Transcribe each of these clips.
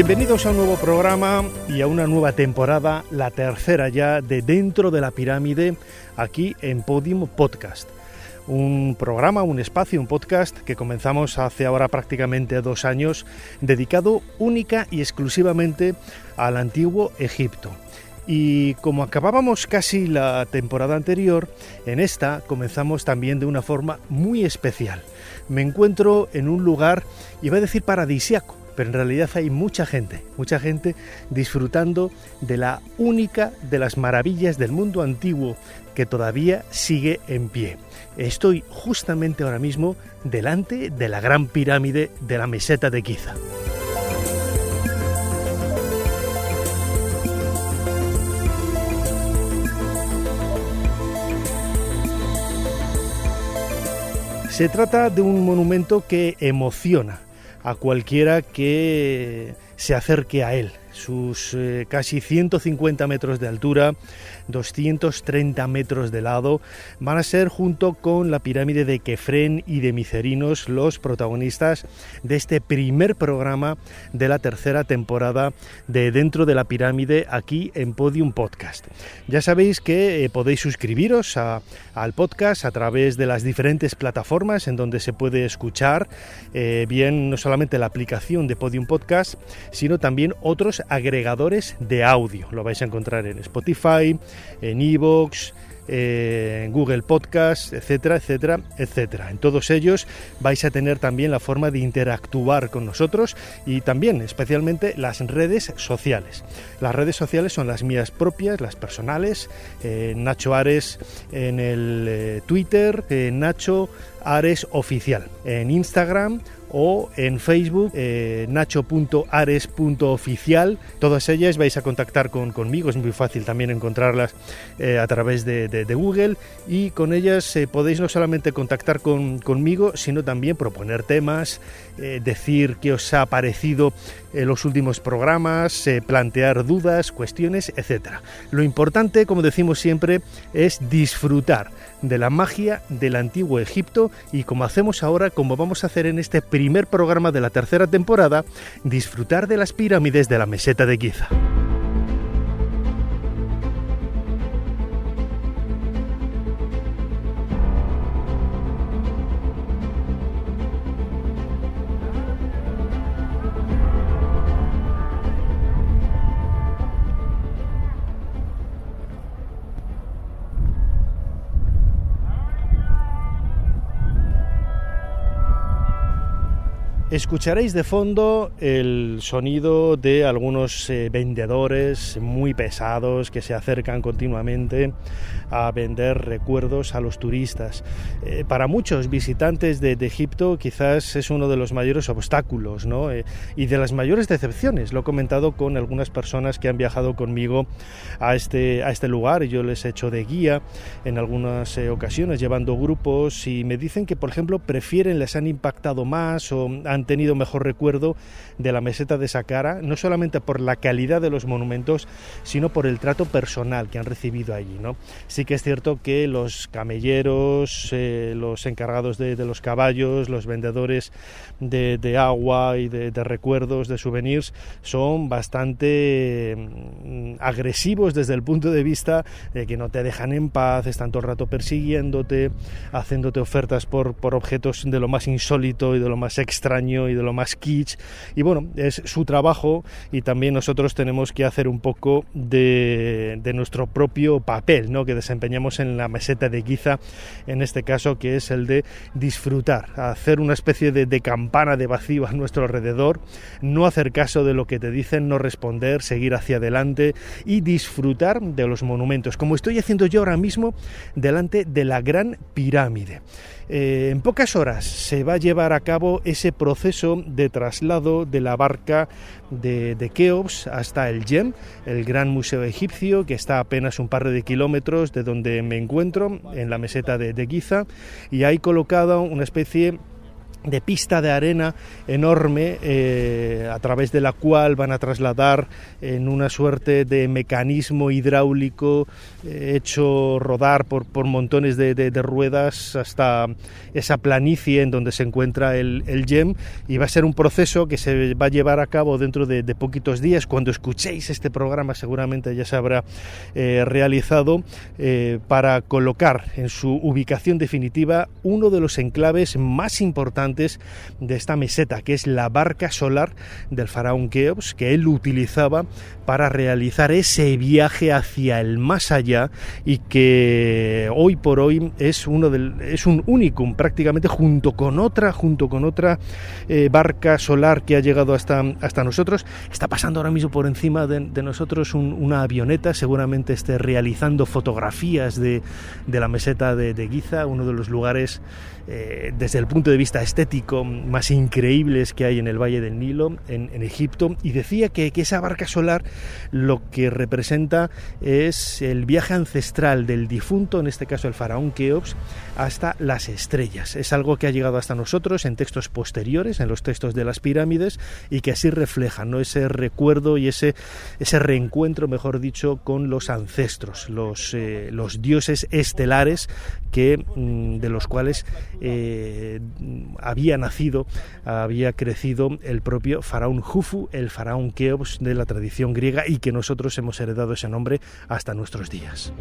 Bienvenidos a un nuevo programa y a una nueva temporada, la tercera ya de Dentro de la Pirámide, aquí en Podium Podcast. Un programa, un espacio, un podcast que comenzamos hace ahora prácticamente dos años, dedicado única y exclusivamente al antiguo Egipto. Y como acabábamos casi la temporada anterior, en esta comenzamos también de una forma muy especial. Me encuentro en un lugar, iba a decir paradisiaco, pero en realidad hay mucha gente, mucha gente disfrutando de la única de las maravillas del mundo antiguo que todavía sigue en pie. Estoy justamente ahora mismo delante de la gran pirámide de la meseta de Giza. Se trata de un monumento que emociona a cualquiera que se acerque a él. Sus eh, casi 150 metros de altura, 230 metros de lado, van a ser junto con la pirámide de Kefren y de Micerinos los protagonistas de este primer programa de la tercera temporada de Dentro de la Pirámide aquí en Podium Podcast. Ya sabéis que eh, podéis suscribiros al podcast a través de las diferentes plataformas en donde se puede escuchar eh, bien no solamente la aplicación de Podium Podcast, sino también otros agregadores de audio. Lo vais a encontrar en Spotify, en Evox, en Google Podcast, etcétera, etcétera, etcétera. En todos ellos vais a tener también la forma de interactuar con nosotros y también especialmente las redes sociales. Las redes sociales son las mías propias, las personales. Eh, Nacho Ares en el eh, Twitter, eh, Nacho Ares Oficial. En Instagram o en Facebook eh, nacho.ares.oficial. Todas ellas vais a contactar con, conmigo, es muy fácil también encontrarlas eh, a través de, Google y con ellas eh, podéis no solamente contactar con, conmigo, sino también proponer temas, eh, decir qué os ha parecido los últimos programas, plantear dudas, cuestiones, etc. Lo importante, como decimos siempre, es disfrutar de la magia del antiguo Egipto y como hacemos ahora, como vamos a hacer en este primer programa de la tercera temporada, disfrutar de las pirámides de la meseta de Giza. Escucharéis de fondo el sonido de algunos eh, vendedores muy pesados que se acercan continuamente a vender recuerdos a los turistas. Eh, para muchos visitantes de, Egipto quizás es uno de los mayores obstáculos ¿no? Eh, y de las mayores decepciones. Lo he comentado con algunas personas que han viajado conmigo a este, a este lugar yo les he hecho de guía en algunas ocasiones llevando grupos y me dicen que por ejemplo prefieren, les han impactado más o han han tenido mejor recuerdo de la meseta de Saqqara, no solamente por la calidad de los monumentos, sino por el trato personal que han recibido allí. ¿no? Sí que es cierto que los camelleros, eh, los encargados de, los caballos, los vendedores de, agua y de, recuerdos, de souvenirs, son bastante mm, agresivos desde el punto de vista de que no te dejan en paz, están todo el rato persiguiéndote, haciéndote ofertas por, por objetos de lo más insólito y de lo más extraño y de lo más kitsch. Y bueno, es su trabajo y también nosotros tenemos que hacer un poco de, nuestro propio papel ¿no? que desempeñamos en la meseta de Giza, en este caso que es el de disfrutar, hacer una especie de, de campana de vacío a nuestro alrededor, no hacer caso de lo que te dicen, no responder, seguir hacia adelante y disfrutar de los monumentos, como estoy haciendo yo ahora mismo delante de la Gran Pirámide. Eh, en pocas horas se va a llevar a cabo ese proceso de traslado de la barca de, Keops hasta el Yem, el gran museo egipcio, que está apenas un par de kilómetros de donde me encuentro, en la meseta de, de Giza, y hay colocado una especie de pista de arena enorme eh, a través de la cual van a trasladar en una suerte de mecanismo hidráulico eh, hecho rodar por, por montones de, ruedas hasta esa planicie en donde se encuentra el, el, YEM y va a ser un proceso que se va a llevar a cabo dentro de, poquitos días. Cuando escuchéis este programa seguramente ya se habrá eh, realizado para colocar en su ubicación definitiva uno de los enclaves más importantes de esta meseta, que es la barca solar del faraón Keops, que él utilizaba para realizar ese viaje hacia el más allá y que hoy por hoy es, uno del, es un unicum prácticamente junto con otra, junto con otra eh, barca solar que ha llegado hasta, hasta nosotros. Está pasando ahora mismo por encima de, nosotros una avioneta, seguramente esté realizando fotografías de, de la meseta de, de Giza, uno de los lugares eh, desde el punto de vista estético más increíbles que hay en el Valle del Nilo, en, Egipto, y decía que, esa barca solar lo que representa es el viaje ancestral del difunto, en este caso el faraón Keops, hasta las estrellas. Es algo que ha llegado hasta nosotros en textos posteriores, en los textos de las pirámides, y que así refleja ¿no? ese recuerdo y ese, ese reencuentro, mejor dicho, con los ancestros, los, eh, los dioses estelares que, mm, de los cuales eh, había nacido, había crecido el propio faraón Jufu, el faraón Keops de la tradición griega y que nosotros hemos heredado ese nombre hasta nuestros días.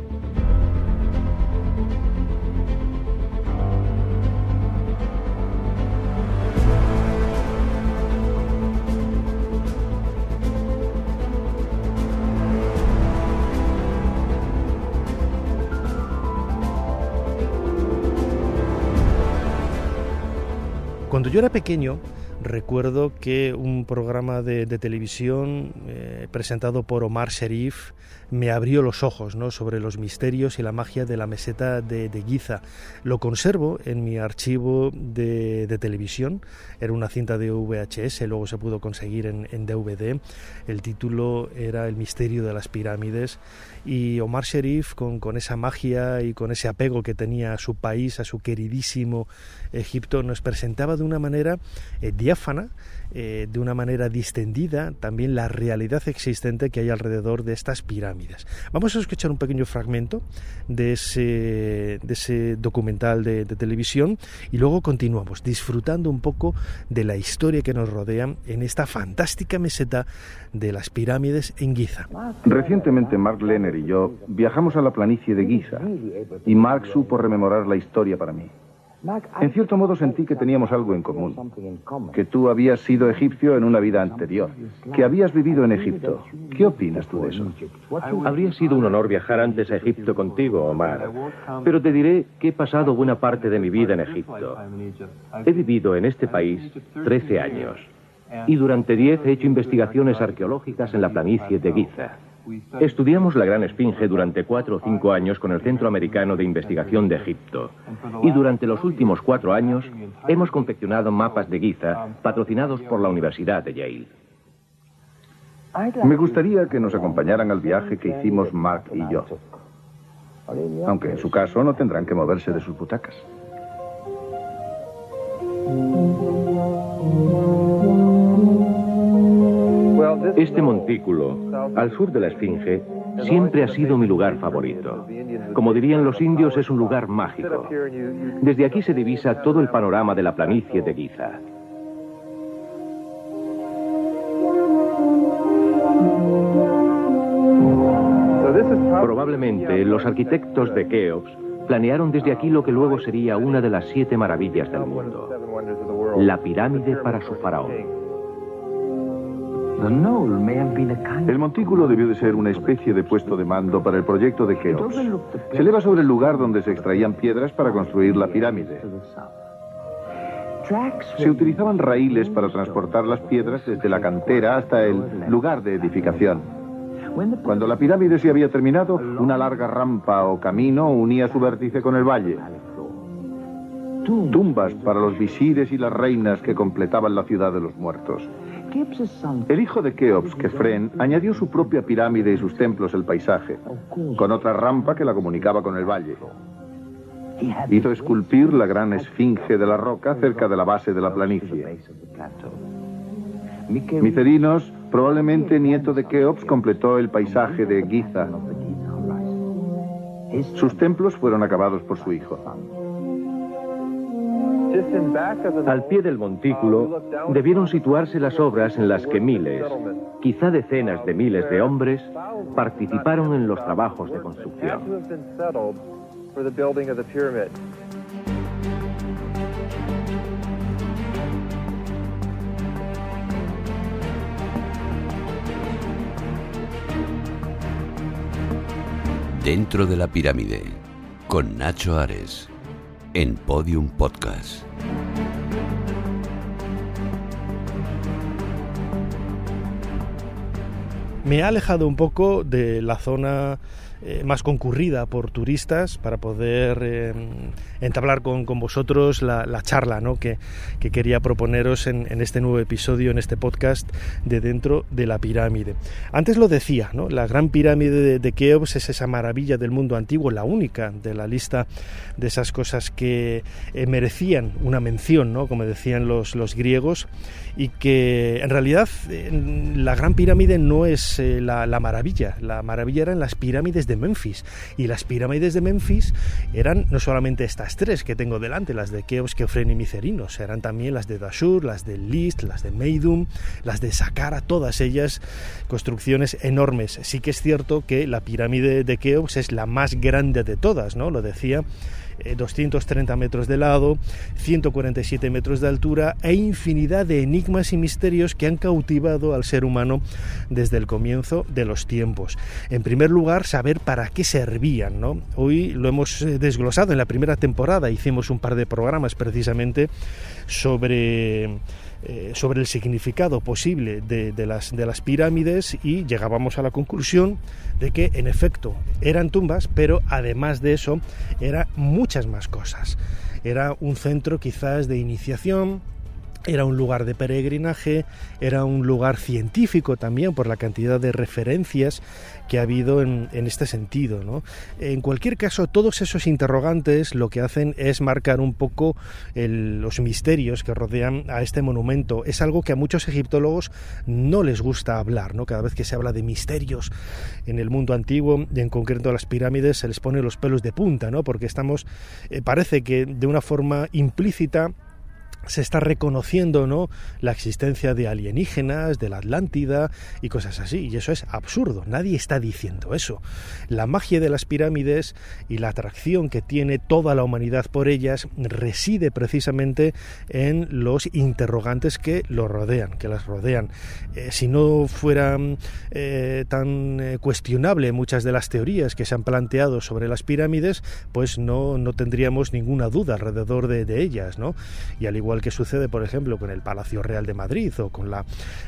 Cuando yo era pequeño, recuerdo que un programa de, televisión eh, presentado por Omar Sherif me abrió los ojos ¿no? sobre los misterios y la magia de la meseta de, Giza. Lo conservo en mi archivo de, televisión, era una cinta de VHS, luego se pudo conseguir en, DVD. El título era El misterio de las pirámides y Omar Sherif con, con esa magia y con ese apego que tenía a su país, a su queridísimo Egipto, nos presentaba de una manera eh, diáfana, eh, de una manera distendida también la realidad existente que hay alrededor de estas pirámides. Vamos a escuchar un pequeño fragmento de ese, documental de, televisión y luego continuamos disfrutando un poco de la historia que nos rodea en esta fantástica meseta de las pirámides en Giza. Recientemente Mark Lenner y yo viajamos a la planicie de Giza y Mark supo rememorar la historia para mí. En cierto modo sentí que teníamos algo en común, que tú habías sido egipcio en una vida anterior, que habías vivido en Egipto. ¿Qué opinas tú de eso? Habría sido un honor viajar antes a Egipto contigo, Omar, pero te diré que he pasado buena parte de mi vida en Egipto. He vivido en este país 13 años y durante 10 he hecho investigaciones arqueológicas en la planicie de Giza. Estudiamos la Gran Esfinge durante cuatro o cinco años con el Centro Americano de Investigación de Egipto. Y durante los últimos cuatro años hemos confeccionado mapas de Giza patrocinados por la Universidad de Yale. Me gustaría que nos acompañaran al viaje que hicimos Mark y yo. Aunque en su caso no tendrán que moverse de sus butacas. Este montículo, al sur de la Esfinge, siempre ha sido mi lugar favorito. Como dirían los indios, es un lugar mágico. Desde aquí se divisa todo el panorama de la planicie de Giza. Probablemente los arquitectos de Keops planearon desde aquí lo que luego sería una de las siete maravillas del mundo. la pirámide para su faraón. El montículo debió de ser una especie de puesto de mando para el proyecto de Keops. Se eleva sobre el lugar donde se extraían piedras para construir la pirámide. Se utilizaban raíles para transportar las piedras desde la cantera hasta el lugar de edificación. Cuando la pirámide se había terminado, una larga rampa o camino unía su vértice con el valle. Tumbas para los visires y las reinas que completaban la ciudad de los muertos. El hijo de Keops, Kefren, añadió su propia pirámide y sus templos al paisaje, con otra rampa que la comunicaba con el valle. Hizo esculpir la gran esfinge de la roca cerca de la base de la planicie. Micerinos, probablemente nieto de Keops, completó el paisaje de Giza. Sus templos fueron acabados por su hijo. Al pie del montículo debieron situarse las obras en las que miles, quizá decenas de miles de hombres, participaron en los trabajos de construcción. Dentro de la pirámide, con Nacho Ares, en Podium Podcast. Me ha alejado un poco de la zona eh, más concurrida por turistas para poder eh, entablar con, vosotros la, charla ¿no? que, quería proponeros en, este nuevo episodio, en este podcast de dentro de la pirámide. Antes lo decía, ¿no? la gran pirámide de, Keops es esa maravilla del mundo antiguo, la única de la lista de esas cosas que eh, merecían una mención, ¿no? como decían los, los griegos, y que en realidad la gran pirámide no es la, la maravilla, la maravilla eran las pirámides de Memphis. Y las pirámides de Memphis eran no solamente estas tres que tengo delante, las de Keops, Keofren y Micerinos, eran también las de Dashur, las de List, las de Meidum, las de Saqqara, todas ellas construcciones enormes. Sí que es cierto que la pirámide de Keops es la más grande de todas, ¿no? Lo decía 230 eh, metros de lado, 147 metros de altura e infinidad de enigmas y misterios que han cautivado al ser humano desde el comienzo de los tiempos. En primer lugar, saber para qué servían. ¿no? Hoy lo hemos eh, desglosado en la primera temporada, hicimos un par de programas precisamente sobre eh, sobre el significado posible de, las, de las pirámides y llegábamos a la conclusión de que en efecto eran tumbas, pero además de eso eran muchas más cosas. Era un centro quizás de iniciación, era un lugar de peregrinaje, era un lugar científico también por la cantidad de referencias que ha habido en, este sentido. ¿no? En cualquier caso, todos esos interrogantes lo que hacen es marcar un poco los misterios que rodean a este monumento. Es algo que a muchos egiptólogos no les gusta hablar. ¿no? Cada vez que se habla de misterios en el mundo antiguo, y en concreto las pirámides, se les pone los pelos de punta, ¿no? porque estamos, eh, parece que de una forma implícita, se está reconociendo ¿no? la existencia de alienígenas, de la Atlántida y cosas así. Y eso es absurdo, nadie está diciendo eso. La magia de las pirámides y la atracción que tiene toda la humanidad por ellas reside precisamente en los interrogantes que lo rodean, que las rodean. Eh, si no fuera eh, tan eh, cuestionable muchas de las teorías que se han planteado sobre las pirámides, pues no, no tendríamos ninguna duda alrededor de, de ellas, ¿no? Y al igual igual que sucede, por ejemplo, con el Palacio Real de Madrid o con la,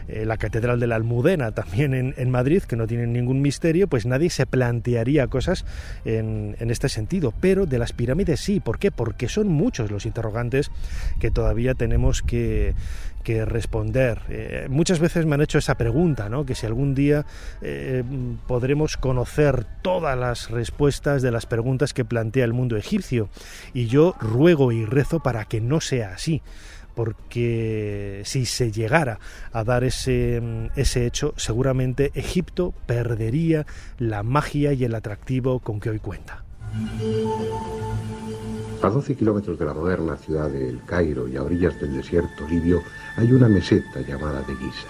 eh, la Catedral de la Almudena también en, en, Madrid, que no tienen ningún misterio, pues nadie se plantearía cosas en, en este sentido. Pero de las pirámides sí, ¿por qué? Porque son muchos los interrogantes que todavía tenemos que, que responder. Eh, muchas veces me han hecho esa pregunta, ¿no? que si algún día eh, podremos conocer todas las respuestas de las preguntas que plantea el mundo egipcio. Y yo ruego y rezo para que no sea así porque si se llegara a dar ese, ese hecho, seguramente Egipto perdería la magia y el atractivo con que hoy cuenta. A 12 kilómetros de la moderna ciudad de El Cairo y a orillas del desierto libio hay una meseta llamada de Giza.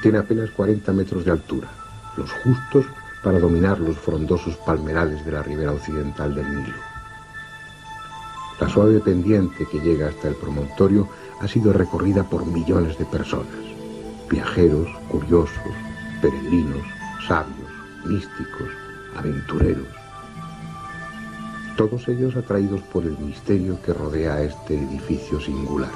Tiene apenas 40 metros de altura, los justos para dominar los frondosos palmerales de la ribera occidental del Nilo. La suave pendiente que llega hasta el promontorio ha sido recorrida por millones de personas, viajeros, curiosos, peregrinos, sabios, místicos, aventureros. Todos ellos atraídos por el misterio que rodea a este edificio singular.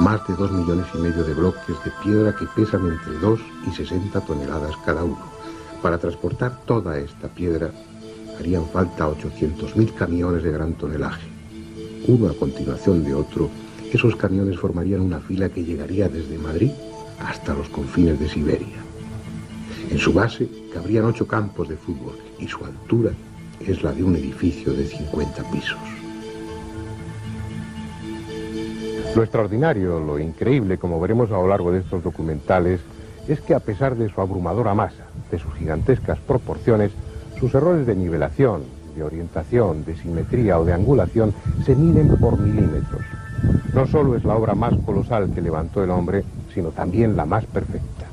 Más de dos millones y medio de bloques de piedra que pesan entre 2 y 60 toneladas cada uno. Para transportar toda esta piedra harían falta 800.000 camiones de gran tonelaje. Uno a continuación de otro, esos camiones formarían una fila que llegaría desde Madrid hasta los confines de Siberia. En su base cabrían ocho campos de fútbol y su altura es la de un edificio de 50 pisos. Lo extraordinario, lo increíble, como veremos a lo largo de estos documentales, es que a pesar de su abrumadora masa, de sus gigantescas proporciones, sus errores de nivelación, de orientación, de simetría o de angulación se miden por milímetros. No solo es la obra más colosal que levantó el hombre, sino también la más perfecta.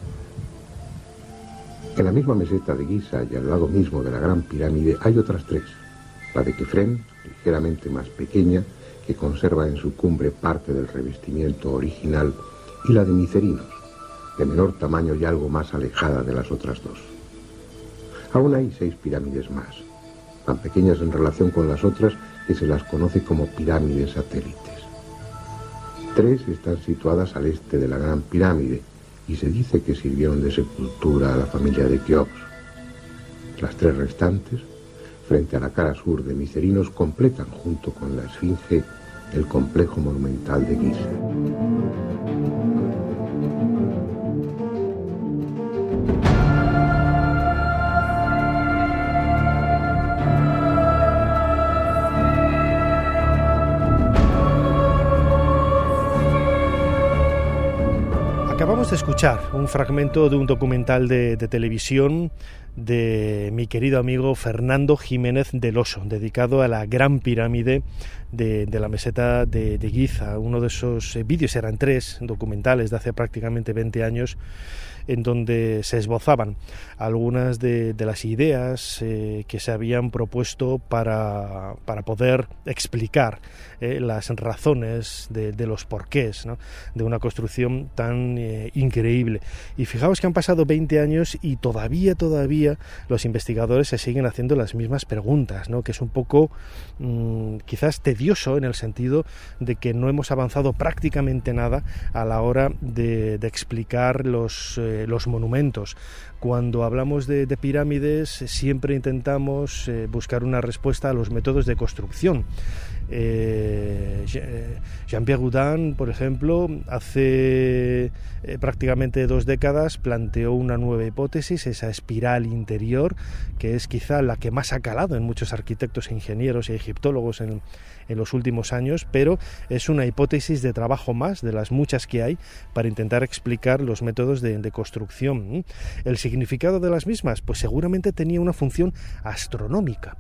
En la misma meseta de Giza y al lado mismo de la Gran Pirámide hay otras tres. La de Kefren, ligeramente más pequeña, que conserva en su cumbre parte del revestimiento original, y la de Micerinos, de menor tamaño y algo más alejada de las otras dos. Aún hay seis pirámides más, tan pequeñas en relación con las otras que se las conoce como pirámides satélites. Tres están situadas al este de la Gran Pirámide y se dice que sirvieron de sepultura a la familia de Keops. Las tres restantes, frente a la cara sur de Micerinos, completan junto con la Esfinge el complejo monumental de Giza. Acabamos de escuchar un fragmento de un documental de, televisión de mi querido amigo Fernando Jiménez del Oso, dedicado a la Gran Pirámide de, de la meseta de, de, Giza. Uno de esos eh, vídeos, eran tres documentales de hace prácticamente 20 años, en donde se esbozaban algunas de, las ideas eh, que se habían propuesto para, para poder explicar eh, las razones de, los porqués de una construcción tan eh, increíble. Y fijaos que han pasado 20 años y todavía, todavía los investigadores se siguen haciendo las mismas preguntas, ¿no? que es un poco mmm, quizás tedioso en el sentido de que no hemos avanzado prácticamente nada a la hora de, de explicar los, los monumentos. Cuando hablamos de, de pirámides siempre intentamos eh, buscar una respuesta a los métodos de construcción. Eh, Jean-Pierre Houdin, por ejemplo, hace eh, prácticamente dos décadas planteó una nueva hipótesis, esa espiral interior, que es quizá la que más ha calado en muchos arquitectos, e ingenieros y egiptólogos en, los últimos años, pero es una hipótesis de trabajo más de las muchas que hay para intentar explicar los métodos de, de construcción. El significado de las mismas, pues seguramente tenía una función astronómica,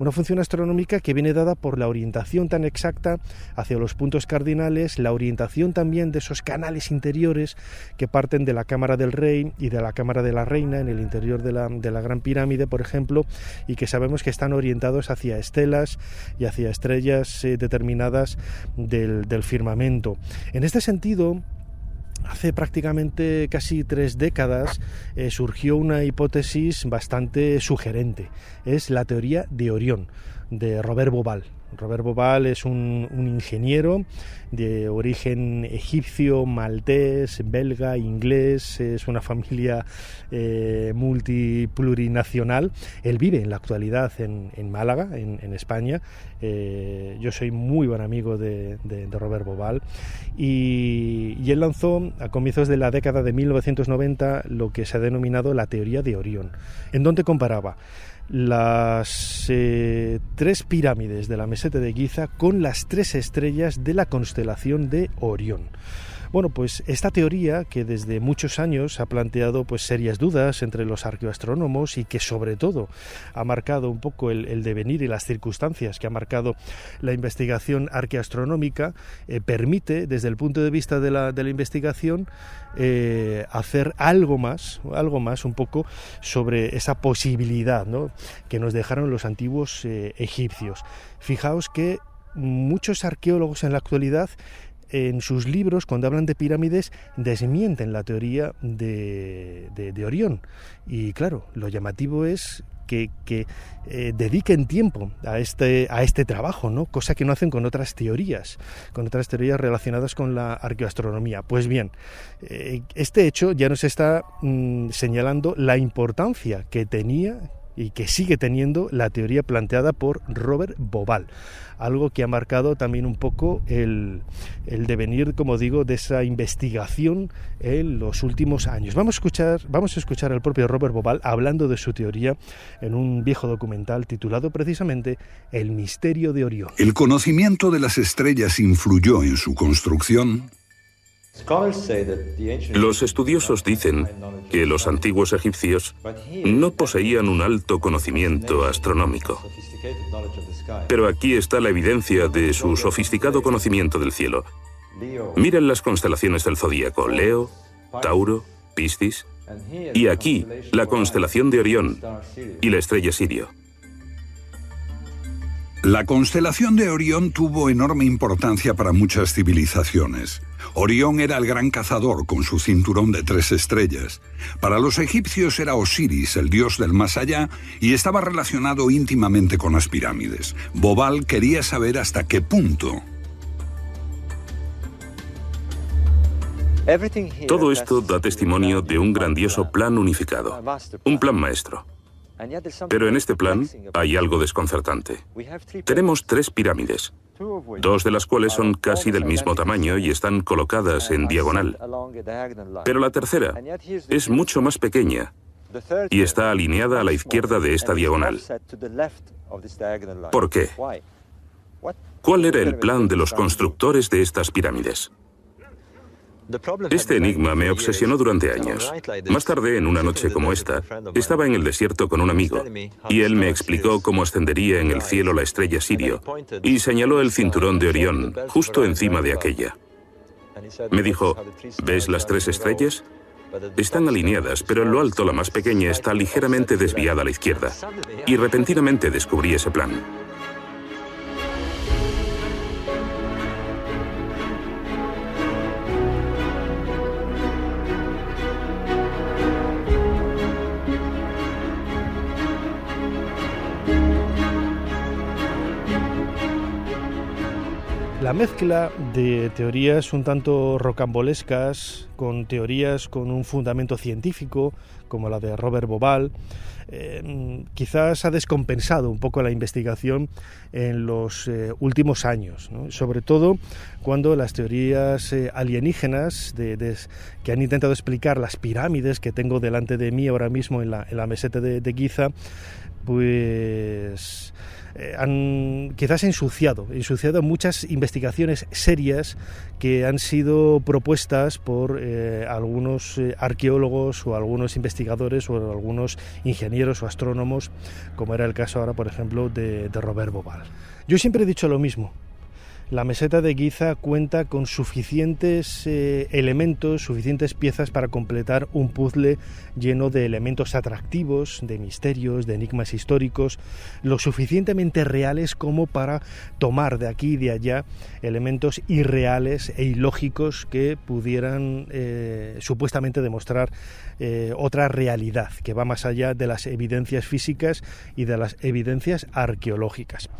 una función astronómica que viene dada por la orientación tan exacta hacia los puntos cardinales, la orientación también de esos canales interiores que parten de la cámara del rey y de la cámara de la reina en el interior de la, la gran pirámide, por ejemplo, y que sabemos que están orientados hacia estelas y hacia estrellas eh, determinadas del, del firmamento. En este sentido, hace prácticamente casi tres décadas eh, surgió una hipótesis bastante sugerente. Es la teoría de Orión, de Robert Bobal. Robert Bobal es un, ingeniero de origen egipcio, maltés, belga, inglés, es una familia eh, multiplurinacional. Él vive en la actualidad en, Málaga, en, España. Eh, yo soy muy buen amigo de Robert Bobal y, y, él lanzó a comienzos de la década de 1990 lo que se ha denominado la teoría de Orión, en donde comparaba las eh, tres pirámides de la meseta de Giza con las tres estrellas de la constelación de Orión. Bueno, pues esta teoría que desde muchos años ha planteado pues serias dudas entre los arqueoastrónomos y que sobre todo ha marcado un poco el, devenir y las circunstancias que ha marcado la investigación arqueoastronómica, eh, permite desde el punto de vista de la, investigación eh, hacer algo más, algo más un poco sobre esa posibilidad que nos dejaron los antiguos eh, egipcios. Fijaos que muchos arqueólogos en la actualidad en sus libros, cuando hablan de pirámides, desmienten la teoría de, de, Orión. Y claro, lo llamativo es que, eh, dediquen tiempo a este, a este trabajo, ¿no? cosa que no hacen con otras teorías, con otras teorías relacionadas con la arqueoastronomía. Pues bien, eh, este hecho ya nos está mm, señalando la importancia que tenía y que sigue teniendo la teoría planteada por Robert Bobal, algo que ha marcado también un poco el, devenir, como digo, de esa investigación en los últimos años. Vamos a escuchar, vamos a escuchar al propio Robert Bobal hablando de su teoría en un viejo documental titulado precisamente El misterio de Orión. El conocimiento de las estrellas influyó en su construcción los estudiosos dicen que los antiguos egipcios no poseían un alto conocimiento astronómico. Pero aquí está la evidencia de su sofisticado conocimiento del cielo. Miren las constelaciones del zodíaco, Leo, Tauro, Piscis, y aquí la constelación de Orión y la estrella Sirio. La constelación de Orión tuvo enorme importancia para muchas civilizaciones. Orión era el gran cazador con su cinturón de tres estrellas. Para los egipcios era Osiris, el dios del más allá, y estaba relacionado íntimamente con las pirámides. Bobal quería saber hasta qué punto. Todo esto da testimonio de un grandioso plan unificado, un plan maestro. Pero en este plan hay algo desconcertante. Tenemos tres pirámides, dos de las cuales son casi del mismo tamaño y están colocadas en diagonal. Pero la tercera es mucho más pequeña y está alineada a la izquierda de esta diagonal. ¿Por qué? ¿Cuál era el plan de los constructores de estas pirámides? Este enigma me obsesionó durante años. Más tarde, en una noche como esta, estaba en el desierto con un amigo y él me explicó cómo ascendería en el cielo la estrella Sirio y señaló el cinturón de Orión justo encima de aquella. Me dijo, ¿ves las tres estrellas? Están alineadas, pero en lo alto la más pequeña está ligeramente desviada a la izquierda. Y repentinamente descubrí ese plan. La mezcla de teorías un tanto rocambolescas, con teorías con un fundamento científico, como la de Robert Bobal, eh, quizás ha descompensado un poco la investigación en los eh, últimos años, sobre todo cuando las teorías eh, alienígenas que han intentado explicar las pirámides que tengo delante de mí ahora mismo en la, meseta de, de Giza, pues eh, han quizás ensuciado, ensuciado muchas investigaciones serias que han sido propuestas por eh, algunos eh, arqueólogos o algunos investigadores o algunos ingenieros o astrónomos, como era el caso ahora, por ejemplo, de, Robert Bobal. Yo siempre he dicho lo mismo, la meseta de Giza cuenta con suficientes eh, elementos, suficientes piezas para completar un puzzle lleno de elementos atractivos, de misterios, de enigmas históricos, lo suficientemente reales como para tomar de aquí y de allá elementos irreales e ilógicos que pudieran eh, supuestamente demostrar eh, otra realidad que va más allá de las evidencias físicas y de las evidencias arqueológicas.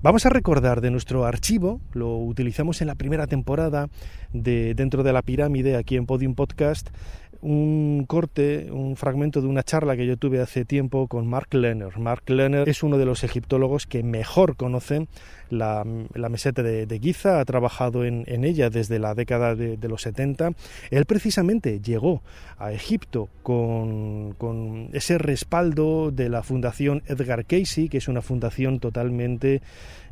Vamos a recordar de nuestro archivo, lo utilizamos en la primera temporada de Dentro de la Pirámide, aquí en Podium Podcast, un corte, un fragmento de una charla que yo tuve hace tiempo con Mark Lerner. Mark Lerner es uno de los egiptólogos que mejor conocen la, meseta de, Giza, ha trabajado en, ella desde la década de, los 70. Él precisamente llegó a Egipto con, con, ese respaldo de la Fundación Edgar Casey, que es una fundación totalmente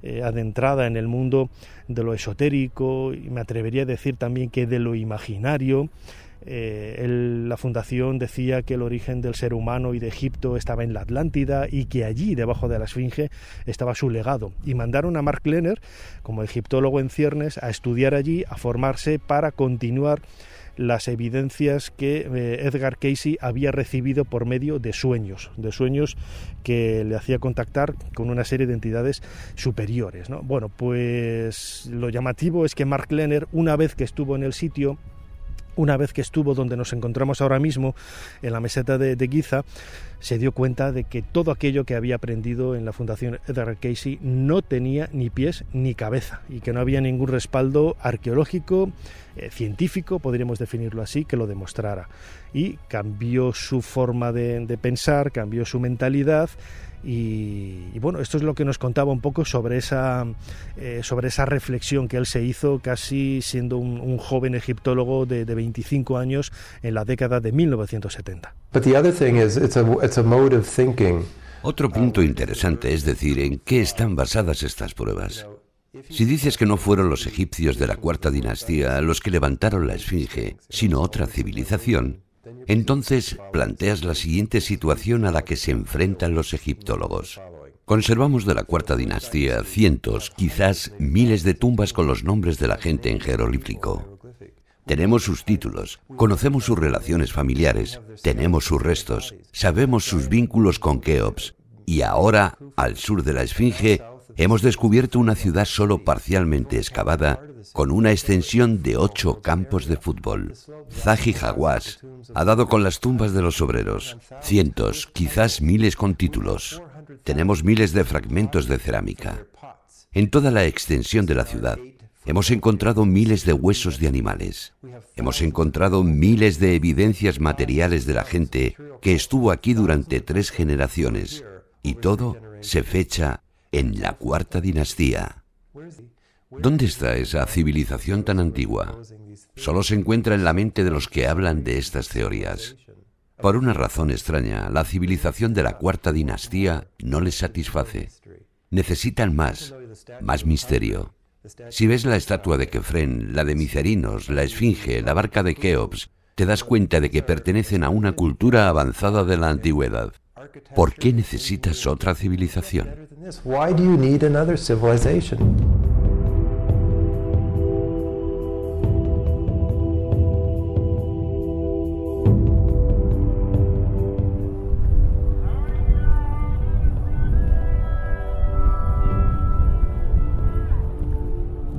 eh, adentrada en el mundo de lo esotérico y me atrevería a decir también que de lo imaginario. Eh, la fundación decía que el origen del ser humano y de Egipto estaba en la Atlántida y que allí, debajo de la Esfinge, estaba su legado. Y mandaron a Mark Lenner, como egiptólogo en ciernes, a estudiar allí, a formarse para continuar las evidencias que eh, Edgar Casey había recibido por medio de sueños, de sueños que le hacía contactar con una serie de entidades superiores. Bueno, pues lo llamativo es que Mark Lenner, una vez que estuvo en el sitio, una vez que estuvo donde nos encontramos ahora mismo, en la meseta de, Giza, se dio cuenta de que todo aquello que había aprendido en la Fundación Edgar Casey no tenía ni pies ni cabeza y que no había ningún respaldo arqueológico, eh, científico, podríamos definirlo así, que lo demostrara. Y cambió su forma de pensar, cambió su mentalidad y, bueno, esto es lo que nos contaba un poco sobre esa, eh, sobre esa reflexión que él se hizo casi siendo un, joven egiptólogo de, de, 25 años en la década de 1970. Otro punto interesante es decir en qué están basadas estas pruebas. Si dices que no fueron los egipcios de la cuarta dinastía los que levantaron la Esfinge, sino otra civilización, entonces planteas la siguiente situación a la que se enfrentan los egiptólogos. Conservamos de la cuarta dinastía cientos, quizás miles de tumbas con los nombres de la gente en jeroglífico. Tenemos sus títulos, conocemos sus relaciones familiares, tenemos sus restos, sabemos sus vínculos con Keops, y ahora, al sur de la Esfinge, hemos descubierto una ciudad solo parcialmente excavada con una extensión de ocho campos de fútbol. Zahi Hawass ha dado con las tumbas de los obreros, cientos, quizás miles con títulos. Tenemos miles de fragmentos de cerámica. En toda la extensión de la ciudad hemos encontrado miles de huesos de animales. Hemos encontrado miles de evidencias materiales de la gente que estuvo aquí durante tres generaciones. Y todo se fecha en la cuarta dinastía. ¿Dónde está esa civilización tan antigua? Solo se encuentra en la mente de los que hablan de estas teorías. Por una razón extraña, la civilización de la cuarta dinastía no les satisface. Necesitan más, más misterio. Si ves la estatua de Kefren, la de Micerinos, la Esfinge, la barca de Keops, te das cuenta de que pertenecen a una cultura avanzada de la antigüedad. ¿Por qué necesitas otra civilización?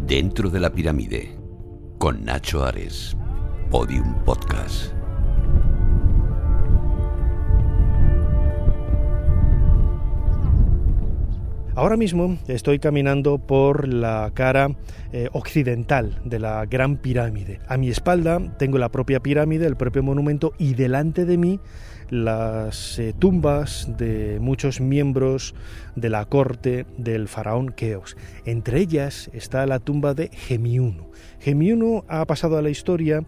Dentro de la pirámide, con Nacho Ares, Podium Podcast. Ahora mismo estoy caminando por la cara eh, occidental de la Gran Pirámide. A mi espalda tengo la propia pirámide, el propio monumento, y delante de mí las eh, tumbas de muchos miembros de la corte del faraón Keos. Entre ellas está la tumba de Gemiuno. Gemiuno ha pasado a la historia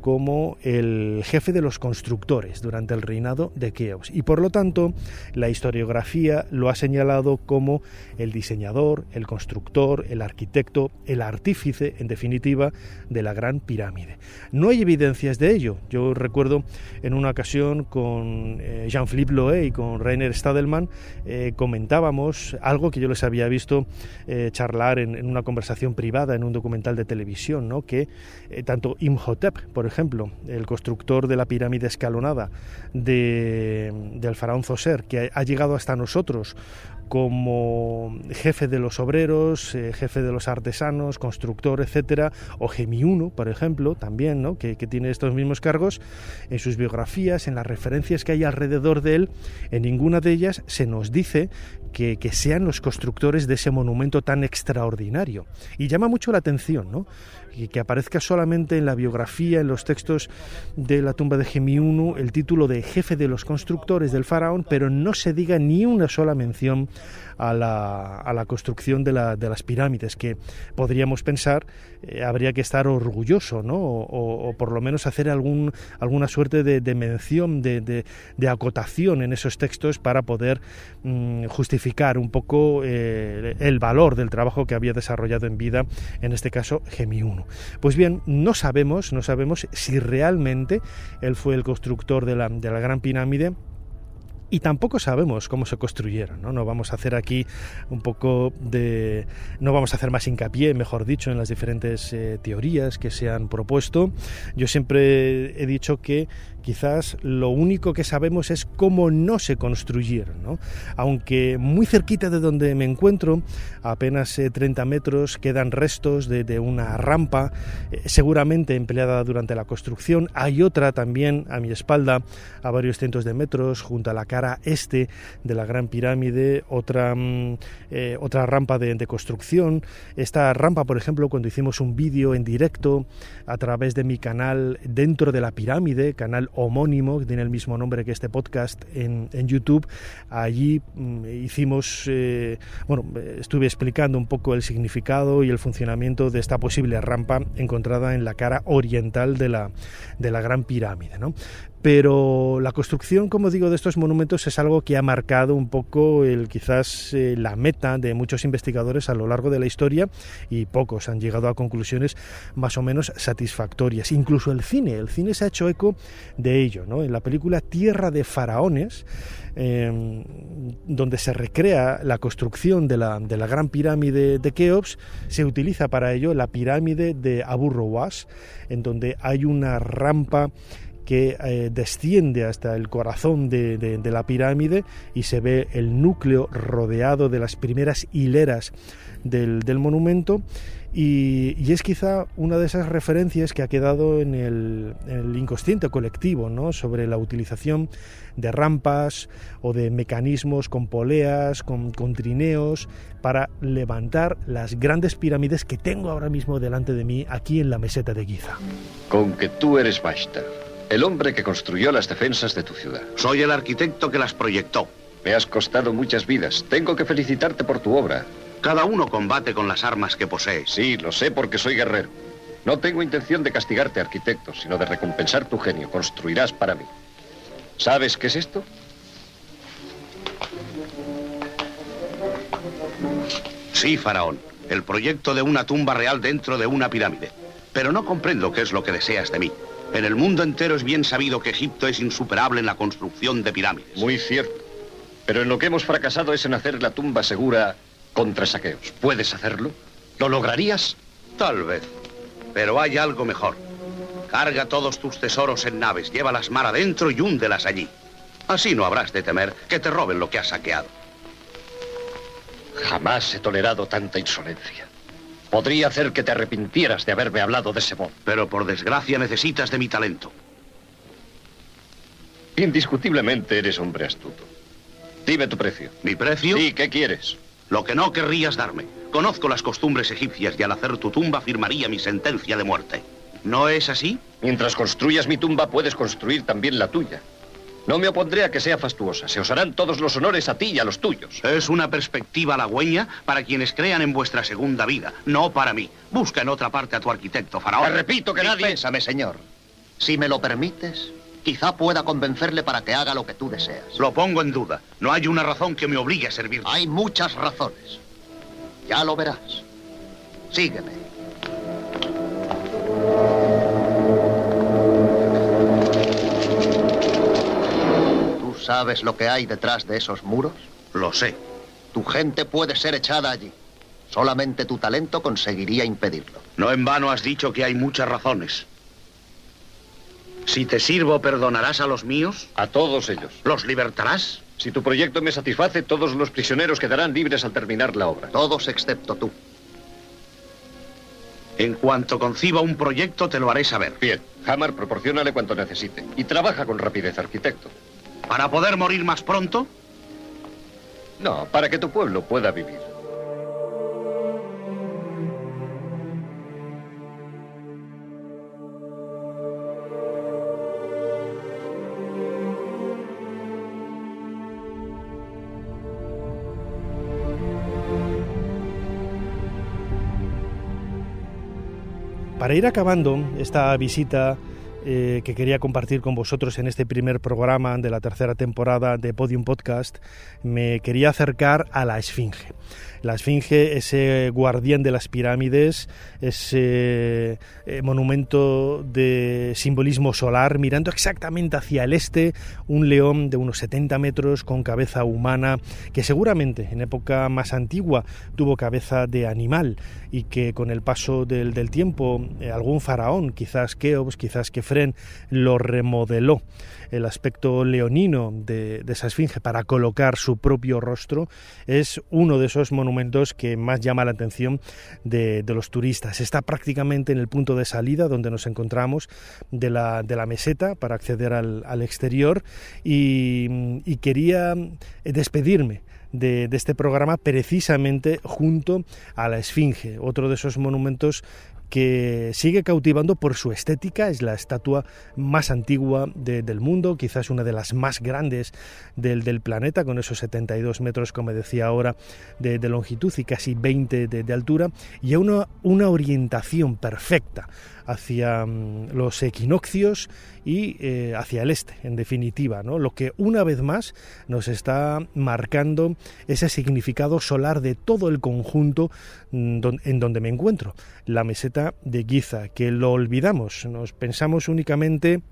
como el jefe de los constructores durante el reinado de Keops y por lo tanto la historiografía lo ha señalado como el diseñador, el constructor, el arquitecto, el artífice en definitiva de la gran pirámide. No hay evidencias de ello. Yo recuerdo en una ocasión con eh, Jean-Philippe Loé y con Rainer Stadelman eh, comentábamos algo que yo les había visto eh, charlar en, una conversación privada en un documental de televisión, ¿no? que tanto Imhotep, por ejemplo, el constructor de la pirámide escalonada de, del faraón Zoser, que ha llegado hasta nosotros como jefe de los obreros, eh, jefe de los artesanos, constructor, etcétera, o Gemiuno, por ejemplo, también, ¿no? que, tiene estos mismos cargos, en sus biografías, en las referencias que hay alrededor de él, en ninguna de ellas se nos dice que, que, sean los constructores de ese monumento tan extraordinario. Y llama mucho la atención, ¿no? Y que aparezca solamente en la biografía, en los textos de la tumba de Gemiunu, el título de jefe de los constructores del faraón, pero no se diga ni una sola mención a la, a la construcción de, la, de, las pirámides, que podríamos pensar eh, habría que estar orgulloso, ¿no? O, por lo menos hacer algún, alguna suerte de, mención, de, de, acotación en esos textos para poder mm, justificar un poco eh, el valor del trabajo que había desarrollado en vida, en este caso Gemi 1. Pues bien, no sabemos, no sabemos si realmente él fue el constructor de la, de la Gran Pirámide y tampoco sabemos cómo se construyeron. ¿no? no vamos a hacer aquí un poco de. No vamos a hacer más hincapié, mejor dicho, en las diferentes eh, teorías que se han propuesto. Yo siempre he dicho que quizás lo único que sabemos es cómo no se construyeron. ¿no? Aunque muy cerquita de donde me encuentro, apenas 30 eh, metros, quedan restos de, de una rampa, eh, seguramente empleada durante la construcción. Hay otra también a mi espalda, a varios cientos de metros, junto a la este de la Gran Pirámide, otra, mm, eh, otra rampa de, construcción. Esta rampa, por ejemplo, cuando hicimos un vídeo en directo a través de mi canal dentro de la pirámide, canal homónimo, que tiene el mismo nombre que este podcast en, YouTube, allí mm, hicimos, eh, bueno, estuve explicando un poco el significado y el funcionamiento de esta posible rampa encontrada en la cara oriental de la, de la Gran Pirámide. ¿no? Pero la construcción, como digo, de estos monumentos es algo que ha marcado un poco el quizás eh, la meta de muchos investigadores a lo largo de la historia y pocos han llegado a conclusiones más o menos satisfactorias. Incluso el cine, el cine se ha hecho eco de ello, ¿no? En la película Tierra de faraones, em, donde se recrea la construcción de la, de la gran pirámide de Keops, se utiliza para ello la pirámide de Abu en donde hay una rampa que eh, desciende hasta el corazón de, la pirámide y se ve el núcleo rodeado de las primeras hileras del, monumento y, es quizá una de esas referencias que ha quedado en el, inconsciente colectivo sobre la utilización de rampas o de mecanismos con poleas, con, trineos, para levantar las grandes pirámides que tengo ahora mismo delante de mí aquí en la meseta de Giza. Con que tú eres Basta el hombre que construyó las defensas de tu ciudad. Soy el arquitecto que las proyectó. Me has costado muchas vidas. Tengo que felicitarte por tu obra. Cada uno combate con las armas que posee. Sí, lo sé porque soy guerrero. No tengo intención de castigarte, arquitecto, sino de recompensar tu genio. Construirás para mí. ¿Sabes qué es esto? Sí, faraón. El proyecto de una tumba real dentro de una pirámide. Pero no comprendo qué es lo que deseas de mí. En el mundo entero es bien sabido que Egipto es insuperable en la construcción de pirámides. Muy cierto. Pero en lo que hemos fracasado es en hacer la tumba segura contra saqueos. ¿Puedes hacerlo? ¿Lo lograrías? Tal vez. Pero hay algo mejor. Carga todos tus tesoros en naves, llévalas mar adentro y húndelas allí. Así no habrás de temer que te roben lo que has saqueado. Jamás he tolerado tanta insolencia. Podría hacer que te arrepintieras de haberme hablado de ese modo. Pero por desgracia necesitas de mi talento. Indiscutiblemente eres hombre astuto. Dime tu precio. ¿Mi precio? Sí, ¿qué quieres? Lo que no querrías darme. Conozco las costumbres egipcias y al hacer tu tumba firmaría mi sentencia de muerte. ¿No es así? Mientras construyas mi tumba puedes construir también la tuya. No me opondré a que sea fastuosa. Se os harán todos los honores a ti y a los tuyos. Es una perspectiva halagüeña para quienes crean en vuestra segunda vida, no para mí. Busca en otra parte a tu arquitecto, faraón. Te repito que nadie... Pésame, señor. Si me lo permites, quizá pueda convencerle para que haga lo que tú deseas. Lo pongo en duda. No hay una razón que me obligue a servir. Hay muchas razones. Ya lo verás. Sígueme. ¿Sabes lo que hay detrás de esos muros? Lo sé. Tu gente puede ser echada allí. Solamente tu talento conseguiría impedirlo. No en vano has dicho que hay muchas razones. Si te sirvo, ¿perdonarás a los míos? A todos ellos. ¿Los libertarás? Si tu proyecto me satisface, todos los prisioneros quedarán libres al terminar la obra. Todos excepto tú. En cuanto conciba un proyecto, te lo haré saber. Bien, Hammer, proporcionale cuanto necesite. Y trabaja con rapidez, arquitecto. ¿Para poder morir más pronto? No, para que tu pueblo pueda vivir. Para ir acabando esta visita eh, que quería compartir con vosotros en este primer programa de la tercera temporada de Podium Podcast, me quería acercar a la Esfinge. La Esfinge, ese guardián de las pirámides, ese eh, monumento de simbolismo solar, mirando exactamente hacia el este, un león de unos 70 metros con cabeza humana, que seguramente en época más antigua tuvo cabeza de animal y que con el paso del, tiempo eh, algún faraón, quizás Keops, quizás Lo remodeló el aspecto leonino de, esa esfinge para colocar su propio rostro, es uno de esos monumentos que más llama la atención de, los turistas. Está prácticamente en el punto de salida donde nos encontramos de la, de la meseta para acceder al, exterior y, quería despedirme de, de, este programa precisamente junto a la Esfinge, otro de esos monumentos que sigue cautivando por su estética, es la estatua más antigua del mundo, quizás una de las más grandes del, planeta, con esos 72 metros, como decía ahora, de, longitud y casi 20 de, altura, y una, una orientación perfecta hacia mm, los equinoccios y eh, hacia el este, en definitiva, ¿no? lo que una vez más nos está marcando ese significado solar de todo el conjunto mm, en donde me encuentro, la meseta de Giza, que lo olvidamos, nos pensamos únicamente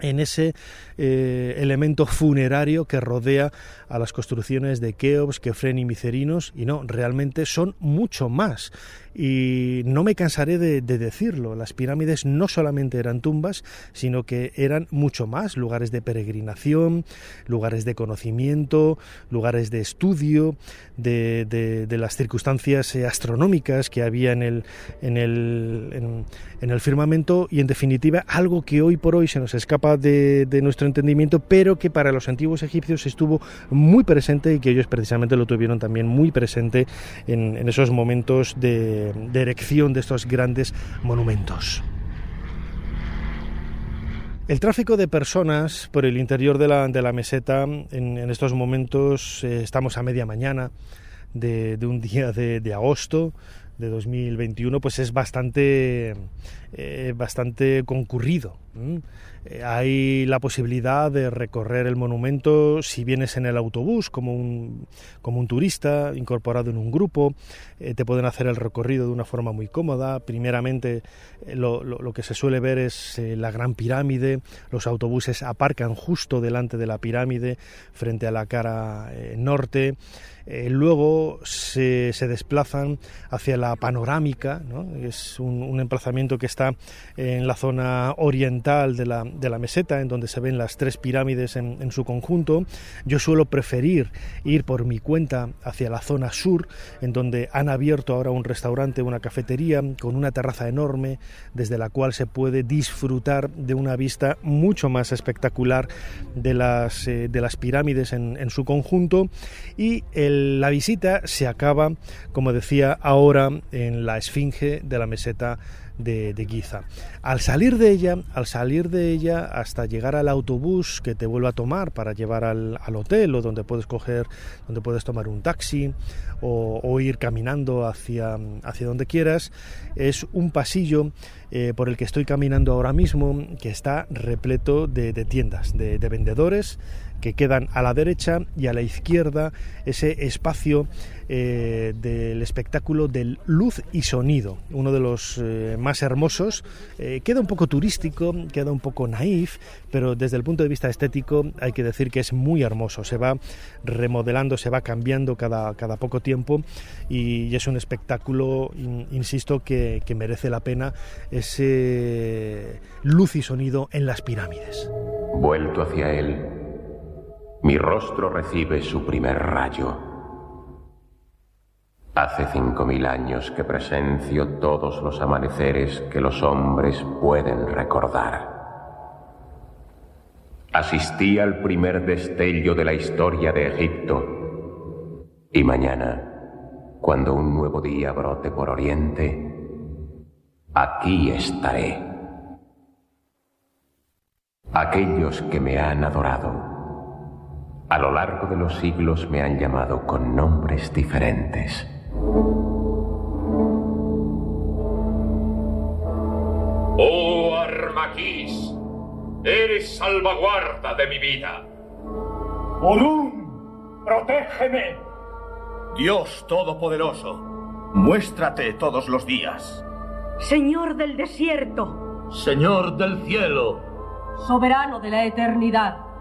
en ese eh, elemento funerario que rodea a las construcciones de Keops, Kefren y Micerinos, y no, realmente son mucho más. Y no me cansaré de, decirlo, las pirámides no solamente eran tumbas, sino que eran mucho más, lugares de peregrinación, lugares de conocimiento, lugares de estudio, de, las circunstancias eh, astronómicas que había en el, en, el, en, el firmamento y en definitiva algo que hoy por hoy se nos escapa de, nuestro entendimiento, pero que para los antiguos egipcios estuvo muy presente y que ellos precisamente lo tuvieron también muy presente en esos momentos de de, erección de estos grandes monumentos. El tráfico de personas por el interior de la, de la meseta, en, estos momentos eh, estamos a media mañana de, un día de, agosto de 2021, pues es bastante, eh, bastante concurrido. Hay la posibilidad de recorrer el monumento si vienes en el autobús como un, como un turista incorporado en un grupo. Eh, te pueden hacer el recorrido de una forma muy cómoda. Primeramente eh, lo, lo, que se suele ver es la gran pirámide. Los autobuses aparcan justo delante de la pirámide frente a la cara norte. Luego se, se, desplazan hacia la panorámica, es un, emplazamiento que está en la zona oriental de la, de la meseta, en donde se ven las tres pirámides en, su conjunto. Yo suelo preferir ir por mi cuenta hacia la zona sur, en donde han abierto ahora un restaurante, una cafetería, con una terraza enorme, desde la cual se puede disfrutar de una vista mucho más espectacular de las, eh, de las pirámides en, su conjunto. Y la visita se acaba, como decía ahora, en la esfinge de la meseta de, Giza. Al salir de ella, al salir de ella hasta llegar al autobús que te vuelve a tomar para llevar al, hotel o donde puedes coger, donde puedes tomar un taxi o, ir caminando hacia, hacia donde quieras, es un pasillo eh, por el que estoy caminando ahora mismo que está repleto de, tiendas, de vendedores que quedan a la derecha y a la izquierda ese espacio eh, del espectáculo del luz y sonido, uno de los eh, más hermosos. Eh, queda un poco turístico, queda un poco naif, pero desde el punto de vista estético hay que decir que es muy hermoso. Se va remodelando, se va cambiando cada, cada poco tiempo y, es un espectáculo, insisto, que, que merece la pena ese luz y sonido en las pirámides. Vuelto hacia él, Mi rostro recibe su primer rayo. Hace cinco mil años que presencio todos los amaneceres que los hombres pueden recordar. Asistí al primer destello de la historia de Egipto. Y mañana, cuando un nuevo día brote por Oriente, aquí estaré. Aquellos que me han adorado, a lo largo de los siglos me han llamado con nombres diferentes. Oh Armaquís, Eres salvaguarda de mi vida. Olum, protégeme. Dios Todopoderoso, muéstrate todos los días. Señor del desierto. Señor del cielo. Soberano de la eternidad.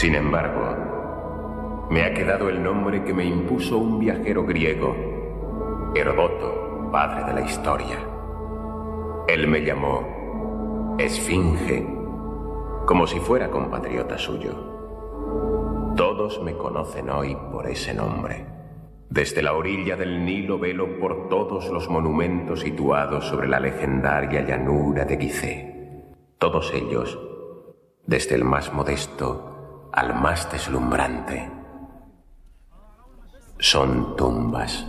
Sin embargo, me ha quedado el nombre que me impuso un viajero griego, Herodoto, padre de la historia. Él me llamó Esfinge, como si fuera compatriota suyo. Todos me conocen hoy por ese nombre. Desde la orilla del Nilo velo por todos los monumentos situados sobre la legendaria llanura de Gizeh. Todos ellos, desde el más modesto al más deslumbrante. Son tumbas.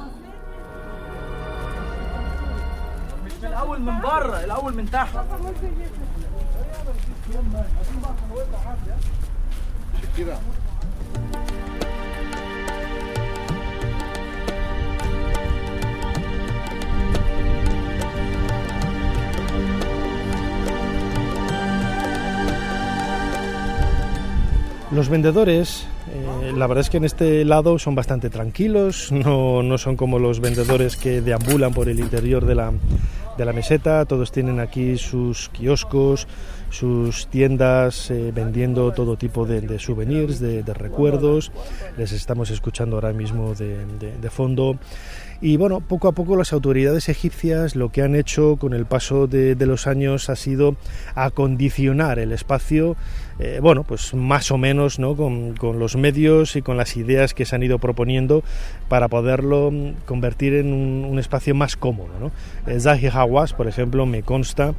Los vendedores la verdad es que en este lado son bastante tranquilos, no, no son como los vendedores que deambulan por el interior de la, de la meseta, todos tienen aquí sus kioscos, sus tiendas eh, vendiendo todo tipo de, souvenirs, de, recuerdos, les estamos escuchando ahora mismo de fondo. Y bueno, poco a poco las autoridades egipcias lo que han hecho con el paso de, los años ha sido acondicionar el espacio, eh, bueno, pues más o menos ¿no? Con, los medios y con las ideas que se han ido proponiendo para poderlo mm, convertir en un, espacio más cómodo. ¿no? Zahi Hawass, por ejemplo, me consta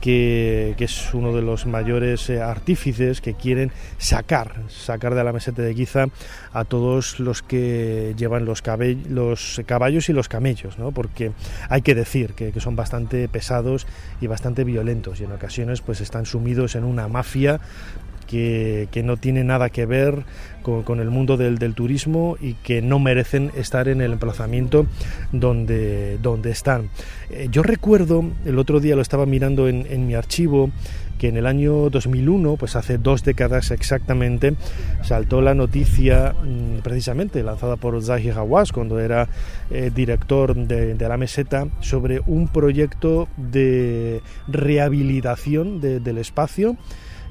que, es uno de los mayores eh, artífices que quieren sacar, sacar de la meseta de Giza a todos los que llevan los, los caballos y los camellos, ¿no? porque hay que decir que, que, son bastante pesados y bastante violentos y en ocasiones pues están sumidos en una mafia que, no tiene nada que ver con, el mundo del, turismo y que no merecen estar en el emplazamiento donde, donde están. Eh, yo recuerdo, el otro día lo estaba mirando en, mi archivo, que en el año 2001, pues hace dos décadas exactamente, saltó la noticia mm, precisamente lanzada por Zahi Hawass cuando era eh, director de, la meseta sobre un proyecto de rehabilitación del espacio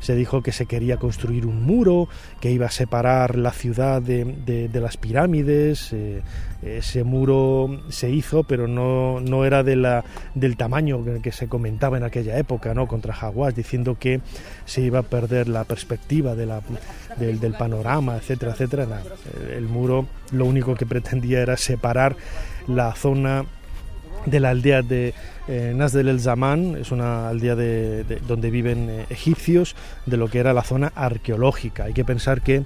se dijo que se quería construir un muro que iba a separar la ciudad de, las pirámides. Eh, ese muro se hizo, pero no, no era de la, del tamaño que se comentaba en aquella época, ¿no? contra Jaguás, diciendo que se iba a perder la perspectiva de del, del panorama, etcétera, etcétera. el muro lo único que pretendía era separar la zona de la aldea de eh, Nasdel el Zaman, es una aldea de, donde viven eh, egipcios, de lo que era la zona arqueológica. Hay que pensar que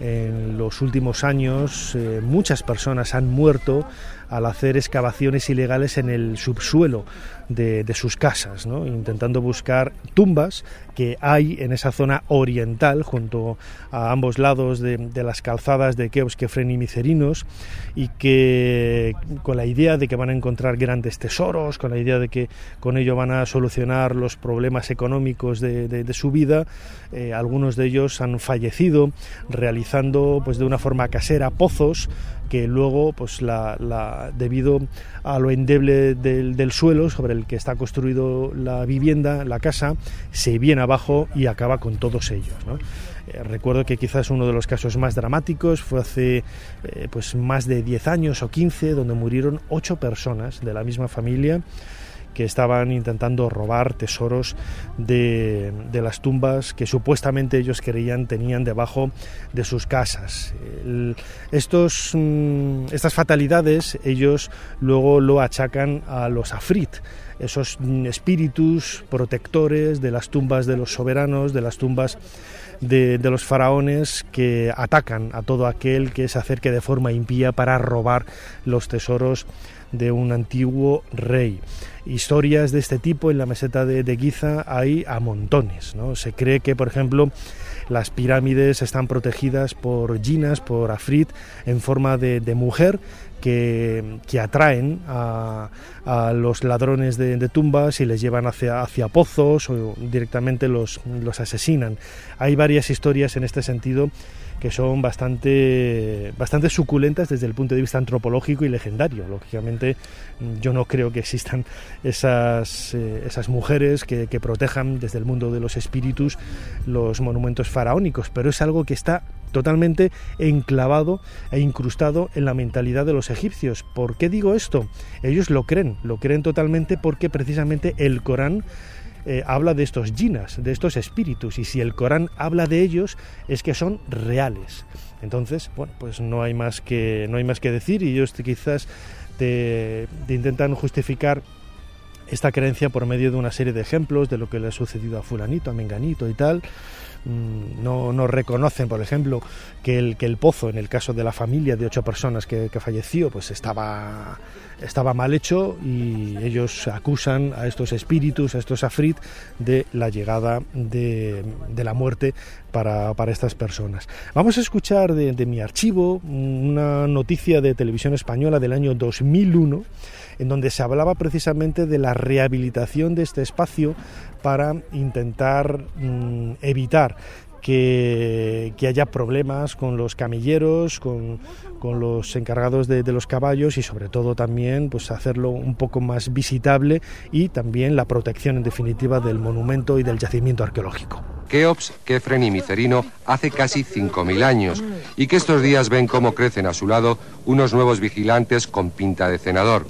en los últimos años eh, muchas personas han muerto al hacer excavaciones ilegales en el subsuelo de, sus casas, intentando buscar tumbas que hay en esa zona oriental, junto a ambos lados de, las calzadas de Keos, Kefren y Micerinos, y que con la idea de que van a encontrar grandes tesoros, con la idea de que con ello van a solucionar los problemas económicos de, su vida, eh, algunos de ellos han fallecido realizando pues de una forma casera pozos que luego, pues la, debido a lo endeble del, suelo sobre el que está construido la vivienda, la casa, se viene abajo y acaba con todos ellos. Eh, recuerdo que quizás uno de los casos más dramáticos fue hace eh, pues más de 10 años o 15, donde murieron 8 personas de la misma familia que estaban intentando robar tesoros de, las tumbas que supuestamente ellos creían tenían debajo de sus casas. estos, mm, estas fatalidades ellos luego lo achacan a los afrit, esos espíritus protectores de las tumbas de los soberanos, de las tumbas de, los faraones que atacan a todo aquel que se acerque de forma impía para robar los tesoros de un antiguo rey. Historias de este tipo en la meseta de, Giza hay a montones. ¿no? Se cree que, por ejemplo, las pirámides están protegidas por ginas, por afrit, en forma de, mujer, que, atraen a, los ladrones de, tumbas y les llevan hacia, hacia pozos o directamente los, los asesinan. Hay varias historias en este sentido que son bastante, bastante suculentas desde el punto de vista antropológico y legendario. Lógicamente, yo no creo que existan esas, eh, esas mujeres que, que protejan desde el mundo de los espíritus los monumentos faraónicos, pero es algo que está totalmente enclavado e incrustado en la mentalidad de los egipcios. ¿Por qué digo esto? Ellos lo creen, lo creen totalmente porque precisamente el Corán eh, habla de estos jinas, de estos espíritus, y si el Corán habla de ellos es que son reales. Entonces, bueno, pues no hay más que, no hay más que decir y ellos quizás te, intentan justificar esta creencia por medio de una serie de ejemplos de lo que le ha sucedido a fulanito, a menganito y tal. Mm, no, no, reconocen, por ejemplo, que el, que el pozo, en el caso de la familia de ocho personas que, que falleció, pues estaba estaba mal hecho y ellos acusan a estos espíritus, a estos afrit, de la llegada de, la muerte para, estas personas. Vamos a escuchar de, de mi archivo una noticia de televisión española del año 2001 en donde se hablaba precisamente de la rehabilitación de este espacio para intentar mm, evitar que, haya problemas con los camilleros, con, los encargados de, los caballos y sobre todo también pues hacerlo un poco más visitable y también la protección en definitiva del monumento y del yacimiento arqueológico. Keops, Kefren y Micerino hace casi 5.000 años y que estos días ven cómo crecen a su lado unos nuevos vigilantes con pinta de cenador.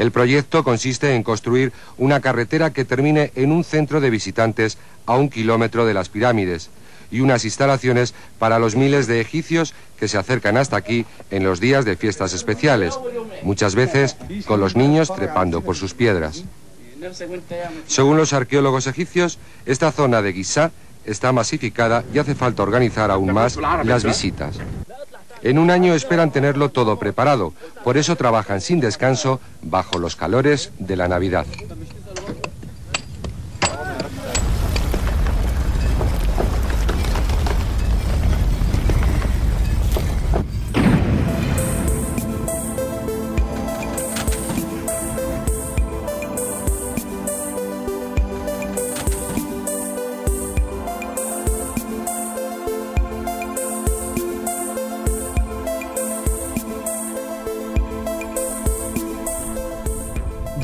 El proyecto consiste en construir una carretera que termine en un centro de visitantes a un kilómetro de las pirámides y unas instalaciones para los miles de egipcios que se acercan hasta aquí en los días de fiestas especiales, muchas veces con los niños trepando por sus piedras. Según los arqueólogos egipcios, esta zona de Giza está masificada y hace falta organizar aún más las visitas. En un año esperan tenerlo todo preparado, por eso trabajan sin descanso bajo los calores de la Navidad.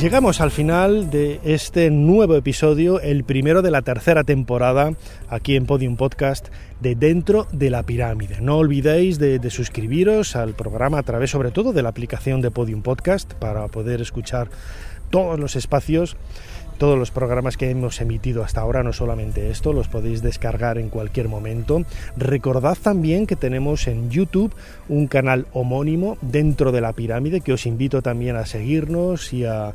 Llegamos al final de este nuevo episodio, el primero de la tercera temporada, aquí en Podium Podcast, de Dentro de la Pirámide. No olvidéis de, suscribiros al programa a través sobre todo de la aplicación de Podium Podcast para poder escuchar todos los espacios todos los programas que hemos emitido hasta ahora, no solamente esto, los podéis descargar en cualquier momento. Recordad también que tenemos en YouTube un canal homónimo dentro de la pirámide que os invito también a seguirnos y a,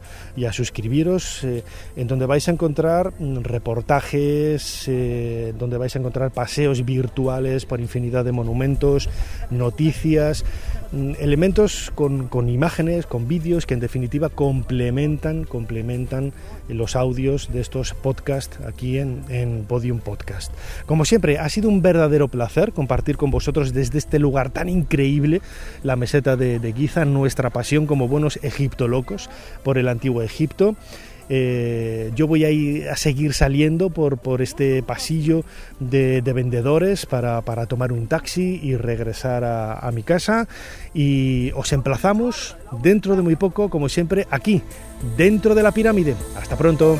suscribiros, eh, en donde vais a encontrar mm, reportajes, eh, donde vais a encontrar paseos virtuales por infinidad de monumentos, noticias, elementos con, con imágenes, con vídeos que en definitiva complementan, complementan los audios de estos podcasts aquí en, en, Podium Podcast. Como siempre, ha sido un verdadero placer compartir con vosotros desde este lugar tan increíble, la meseta de, de Giza, nuestra pasión como buenos egiptolocos por el antiguo Egipto. Eh, yo voy a ir a seguir saliendo por, por este pasillo de, vendedores para, tomar un taxi y regresar a mi casa. Y os emplazamos dentro de muy poco, como siempre, aquí, dentro de la pirámide. Hasta pronto.